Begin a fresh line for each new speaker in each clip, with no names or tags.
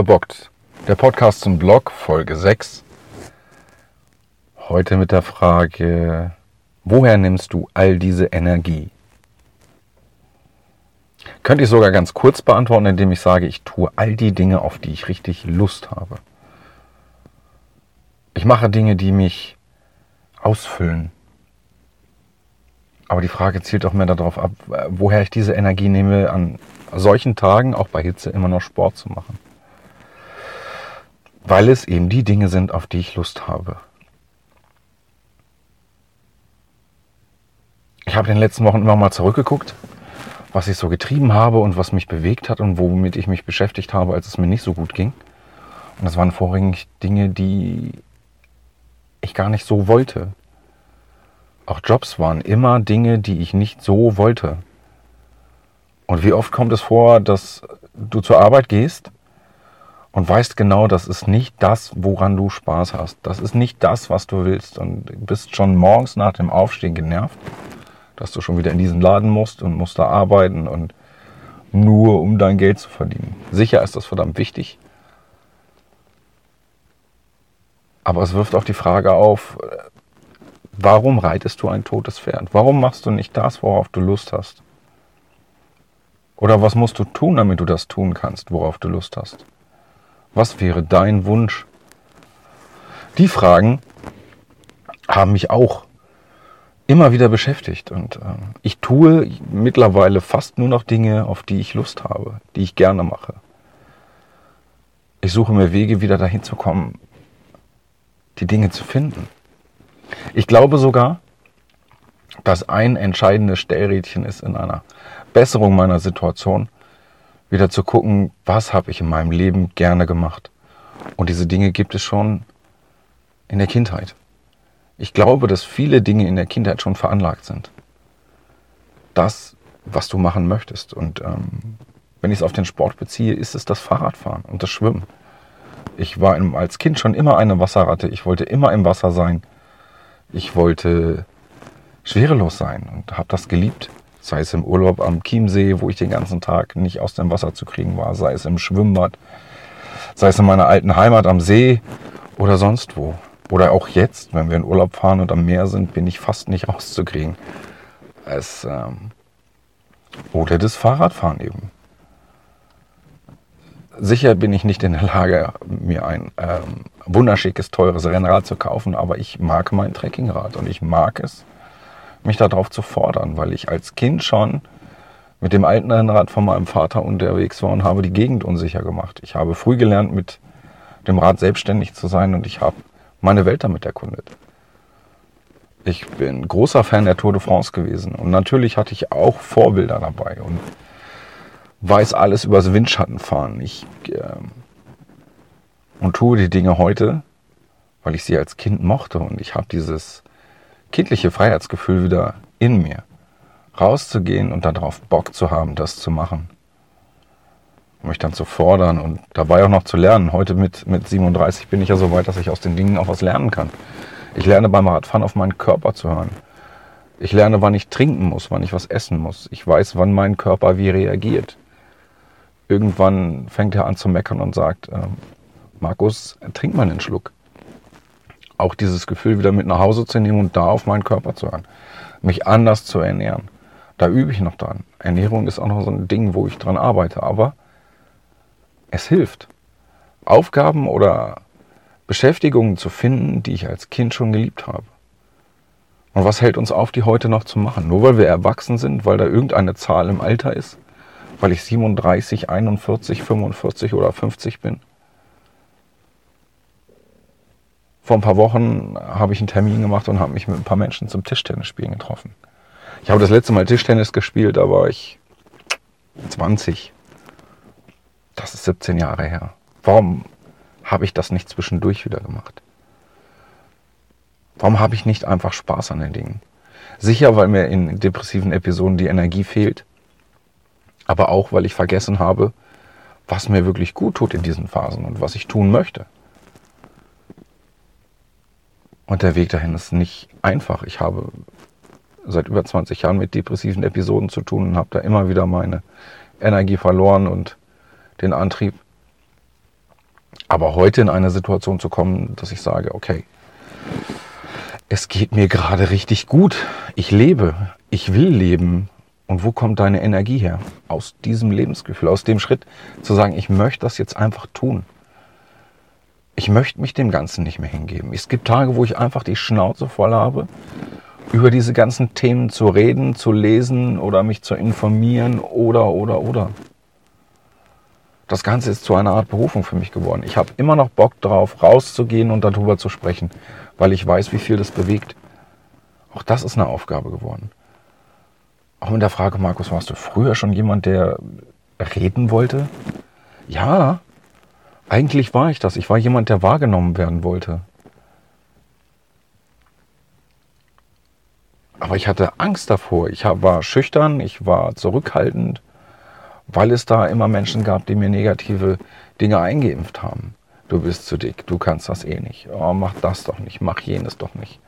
verbockt. Der Podcast zum Blog, Folge 6. Heute mit der Frage, woher nimmst du all diese Energie? Könnte ich sogar ganz kurz beantworten, indem ich sage, ich tue all die Dinge, auf die ich richtig Lust habe. Ich mache Dinge, die mich ausfüllen. Aber die Frage zielt doch mehr darauf ab, woher ich diese Energie nehme, an solchen Tagen, auch bei Hitze, immer noch Sport zu machen. Weil es eben die Dinge sind, auf die ich Lust habe. Ich habe in den letzten Wochen immer mal zurückgeguckt, was ich so getrieben habe und was mich bewegt hat und womit ich mich beschäftigt habe, als es mir nicht so gut ging. Und das waren vorrangig Dinge, die ich gar nicht so wollte. Auch Jobs waren immer Dinge, die ich nicht so wollte. Und wie oft kommt es vor, dass du zur Arbeit gehst und weißt genau, das ist nicht das, woran du Spaß hast. Das ist nicht das, was du willst. Und bist schon morgens nach dem Aufstehen genervt, dass du schon wieder in diesen Laden musst und musst da arbeiten und nur um dein Geld zu verdienen. Sicher ist das verdammt wichtig. Aber es wirft auch die Frage auf, warum reitest du ein totes Pferd? Warum machst du nicht das, worauf du Lust hast? Oder was musst du tun, damit du das tun kannst, worauf du Lust hast? Was wäre dein Wunsch? Die Fragen haben mich auch immer wieder beschäftigt und äh, ich tue mittlerweile fast nur noch Dinge, auf die ich Lust habe, die ich gerne mache. Ich suche mir Wege, wieder dahin zu kommen, die Dinge zu finden. Ich glaube sogar, dass ein entscheidendes Stellrädchen ist in einer Besserung meiner Situation, wieder zu gucken, was habe ich in meinem Leben gerne gemacht. Und diese Dinge gibt es schon in der Kindheit. Ich glaube, dass viele Dinge in der Kindheit schon veranlagt sind. Das, was du machen möchtest. Und ähm, wenn ich es auf den Sport beziehe, ist es das Fahrradfahren und das Schwimmen. Ich war als Kind schon immer eine Wasserratte. Ich wollte immer im Wasser sein. Ich wollte schwerelos sein und habe das geliebt. Sei es im Urlaub am Chiemsee, wo ich den ganzen Tag nicht aus dem Wasser zu kriegen war, sei es im Schwimmbad, sei es in meiner alten Heimat am See oder sonst wo. Oder auch jetzt, wenn wir in Urlaub fahren und am Meer sind, bin ich fast nicht rauszukriegen. Es, ähm, oder das Fahrradfahren eben. Sicher bin ich nicht in der Lage, mir ein ähm, wunderschickes, teures Rennrad zu kaufen, aber ich mag mein Trekkingrad und ich mag es, mich darauf zu fordern, weil ich als Kind schon mit dem alten Rennrad von meinem Vater unterwegs war und habe die Gegend unsicher gemacht. Ich habe früh gelernt, mit dem Rad selbstständig zu sein und ich habe meine Welt damit erkundet. Ich bin großer Fan der Tour de France gewesen und natürlich hatte ich auch Vorbilder dabei und weiß alles übers Windschattenfahren. Ich äh, und tue die Dinge heute, weil ich sie als Kind mochte und ich habe dieses kindliche Freiheitsgefühl wieder in mir, rauszugehen und darauf Bock zu haben, das zu machen. Mich dann zu fordern und dabei auch noch zu lernen. Heute mit, mit 37 bin ich ja so weit, dass ich aus den Dingen auch was lernen kann. Ich lerne beim Radfahren auf meinen Körper zu hören. Ich lerne, wann ich trinken muss, wann ich was essen muss. Ich weiß, wann mein Körper wie reagiert. Irgendwann fängt er an zu meckern und sagt, äh, Markus, trink mal einen Schluck auch dieses Gefühl wieder mit nach Hause zu nehmen und da auf meinen Körper zu hören. Mich anders zu ernähren. Da übe ich noch dran. Ernährung ist auch noch so ein Ding, wo ich dran arbeite. Aber es hilft. Aufgaben oder Beschäftigungen zu finden, die ich als Kind schon geliebt habe. Und was hält uns auf, die heute noch zu machen? Nur weil wir erwachsen sind, weil da irgendeine Zahl im Alter ist? Weil ich 37, 41, 45 oder 50 bin? Vor ein paar Wochen habe ich einen Termin gemacht und habe mich mit ein paar Menschen zum Tischtennisspielen getroffen. Ich habe das letzte Mal Tischtennis gespielt, da war ich 20. Das ist 17 Jahre her. Warum habe ich das nicht zwischendurch wieder gemacht? Warum habe ich nicht einfach Spaß an den Dingen? Sicher, weil mir in depressiven Episoden die Energie fehlt, aber auch, weil ich vergessen habe, was mir wirklich gut tut in diesen Phasen und was ich tun möchte. Und der Weg dahin ist nicht einfach. Ich habe seit über 20 Jahren mit depressiven Episoden zu tun und habe da immer wieder meine Energie verloren und den Antrieb. Aber heute in eine Situation zu kommen, dass ich sage, okay, es geht mir gerade richtig gut. Ich lebe. Ich will leben. Und wo kommt deine Energie her? Aus diesem Lebensgefühl, aus dem Schritt zu sagen, ich möchte das jetzt einfach tun. Ich möchte mich dem Ganzen nicht mehr hingeben. Es gibt Tage, wo ich einfach die Schnauze voll habe, über diese ganzen Themen zu reden, zu lesen oder mich zu informieren oder, oder, oder. Das Ganze ist zu einer Art Berufung für mich geworden. Ich habe immer noch Bock drauf, rauszugehen und darüber zu sprechen, weil ich weiß, wie viel das bewegt. Auch das ist eine Aufgabe geworden. Auch mit der Frage, Markus, warst du früher schon jemand, der reden wollte? Ja, eigentlich war ich das. Ich war jemand, der wahrgenommen werden wollte. Aber ich hatte Angst davor. Ich war schüchtern, ich war zurückhaltend weil es da immer Menschen gab, die mir negative Dinge eingeimpft haben. Du bist zu dick, du kannst das eh nicht. Oh, mach das doch nicht, mach jenes doch nicht.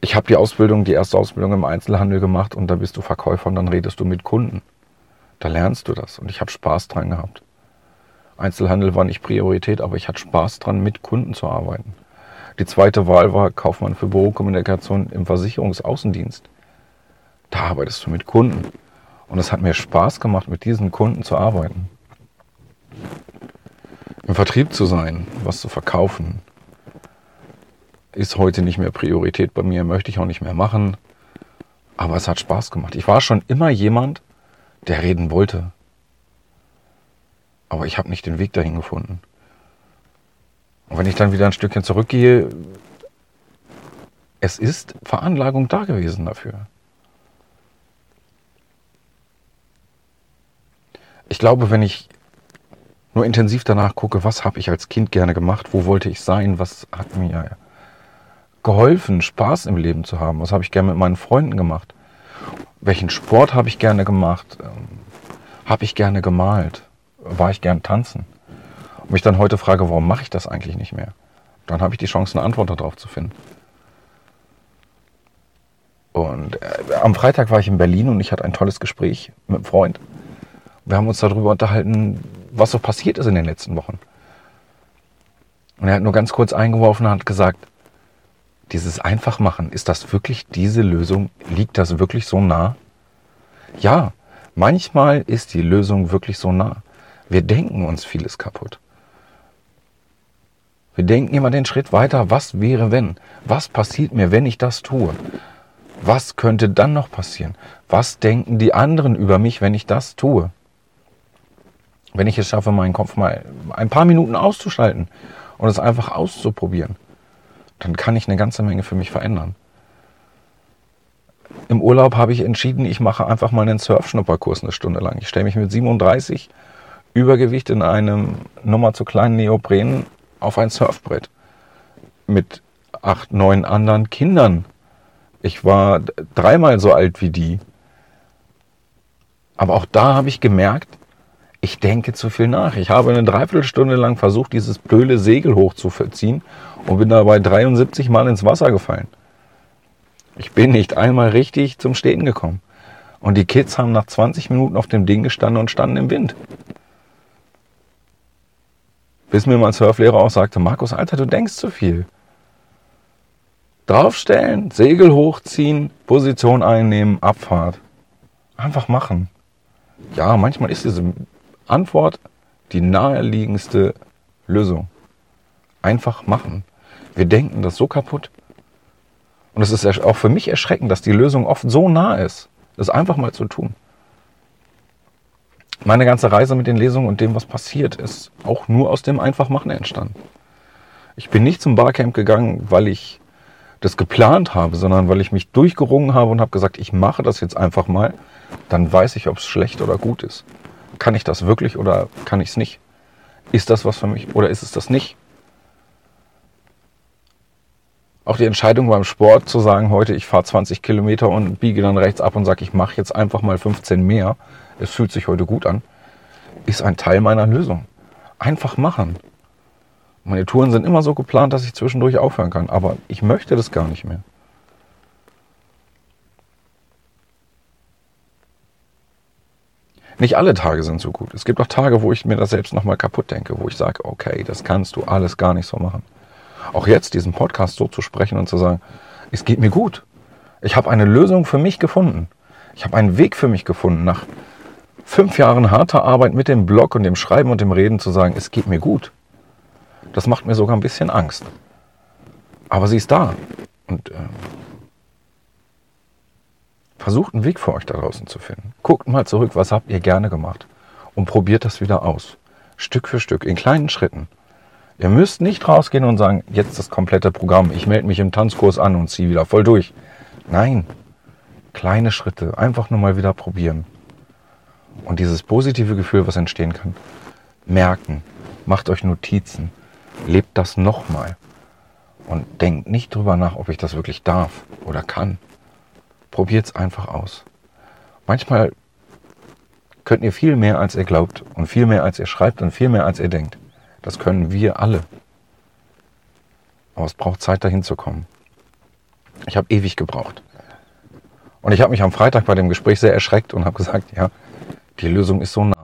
Ich habe die Ausbildung, die erste Ausbildung im Einzelhandel gemacht und da bist du Verkäufer und dann redest du mit Kunden. Da lernst du das und ich habe Spaß dran gehabt. Einzelhandel war nicht Priorität, aber ich hatte Spaß dran, mit Kunden zu arbeiten. Die zweite Wahl war Kaufmann für Bürokommunikation im Versicherungsaußendienst. Da arbeitest du mit Kunden. Und es hat mir Spaß gemacht, mit diesen Kunden zu arbeiten. Im Vertrieb zu sein, was zu verkaufen, ist heute nicht mehr Priorität bei mir, möchte ich auch nicht mehr machen. Aber es hat Spaß gemacht. Ich war schon immer jemand, der reden wollte. Aber ich habe nicht den Weg dahin gefunden. Und wenn ich dann wieder ein Stückchen zurückgehe, es ist Veranlagung da gewesen dafür. ich glaube, wenn ich nur intensiv danach gucke, was habe ich als Kind gerne gemacht, wo wollte ich sein, was hat mir geholfen, Spaß im Leben zu haben, was habe ich gerne mit meinen Freunden gemacht, welchen Sport habe ich gerne gemacht, ähm, habe ich gerne gemalt, war ich gern tanzen. Und mich dann heute frage, warum mache ich das eigentlich nicht mehr? Dann habe ich die Chance, eine Antwort darauf zu finden. Und äh, am Freitag war ich in Berlin und ich hatte ein tolles Gespräch mit einem Freund. Wir haben uns darüber unterhalten, was so passiert ist in den letzten Wochen. Und er hat nur ganz kurz eingeworfen und hat gesagt, dieses Einfachmachen, ist das wirklich diese Lösung? Liegt das wirklich so nah? Ja, manchmal ist die Lösung wirklich so nah. Wir denken uns vieles kaputt. Wir denken immer den Schritt weiter, was wäre wenn? Was passiert mir, wenn ich das tue? Was könnte dann noch passieren? Was denken die anderen über mich, wenn ich das tue? wenn ich es schaffe, meinen Kopf mal ein paar Minuten auszuschalten und es einfach auszuprobieren, dann kann ich eine ganze Menge für mich verändern. Im Urlaub habe ich entschieden, ich mache einfach mal einen Surfschnupperkurs eine Stunde lang. Ich stelle mich mit 37 Übergewicht in einem Nummer zu kleinen Neopren auf ein Surfbrett mit acht, neun anderen Kindern. Ich war dreimal so alt wie die. Aber auch da habe ich gemerkt, ich denke zu viel nach. Ich habe eine Dreiviertelstunde lang versucht, dieses blöde Segel hochzuziehen und bin dabei 73 Mal ins Wasser gefallen. Ich bin nicht einmal richtig zum Stehen gekommen. Und die Kids haben nach 20 Minuten auf dem Ding gestanden und standen im Wind. Bis mir mein Surflehrer auch sagte, Markus, Alter, du denkst zu viel. Draufstellen, Segel hochziehen, Position einnehmen, Abfahrt. Einfach machen. Ja, manchmal ist diese Antwort die naheliegendste Lösung. Einfach machen. Wir denken das so kaputt. Und es ist auch für mich erschreckend, dass die Lösung oft so nah ist, das einfach mal zu tun. Meine ganze Reise mit den Lesungen und dem, was passiert, ist auch nur aus dem Einfachmachen entstanden. Ich bin nicht zum Barcamp gegangen, weil ich das geplant habe, sondern weil ich mich durchgerungen habe und habe gesagt, ich mache das jetzt einfach mal, dann weiß ich, ob es schlecht oder gut ist kann ich das wirklich oder kann ich es nicht? Ist das was für mich oder ist es das nicht? Auch die Entscheidung beim Sport zu sagen, heute ich fahre 20 Kilometer und biege dann rechts ab und sage, ich mache jetzt einfach mal 15 mehr, es fühlt sich heute gut an, ist ein Teil meiner Lösung. Einfach machen. Meine Touren sind immer so geplant, dass ich zwischendurch aufhören kann, aber ich möchte das gar nicht mehr. Nicht alle Tage sind so gut. Es gibt auch Tage, wo ich mir das selbst nochmal kaputt denke, wo ich sage, okay, das kannst du alles gar nicht so machen. Auch jetzt diesen Podcast so zu sprechen und zu sagen, es geht mir gut. Ich habe eine Lösung für mich gefunden. Ich habe einen Weg für mich gefunden, nach fünf Jahren harter Arbeit mit dem Blog und dem Schreiben und dem Reden zu sagen, es geht mir gut. Das macht mir sogar ein bisschen Angst. Aber sie ist da. Und äh, versucht einen Weg für euch da draußen zu finden. Guckt mal zurück, was habt ihr gerne gemacht und probiert das wieder aus. Stück für Stück, in kleinen Schritten. Ihr müsst nicht rausgehen und sagen, jetzt das komplette Programm, ich melde mich im Tanzkurs an und ziehe wieder voll durch. Nein, kleine Schritte, einfach nur mal wieder probieren. Und dieses positive Gefühl, was entstehen kann, merken, macht euch Notizen, lebt das nochmal und denkt nicht drüber nach, ob ich das wirklich darf oder kann. Probiert es einfach aus. Manchmal könnt ihr viel mehr, als ihr glaubt und viel mehr, als ihr schreibt und viel mehr, als ihr denkt. Das können wir alle. Aber es braucht Zeit, dahin zu kommen. Ich habe ewig gebraucht. Und ich habe mich am Freitag bei dem Gespräch sehr erschreckt und habe gesagt, ja, die Lösung ist so nah.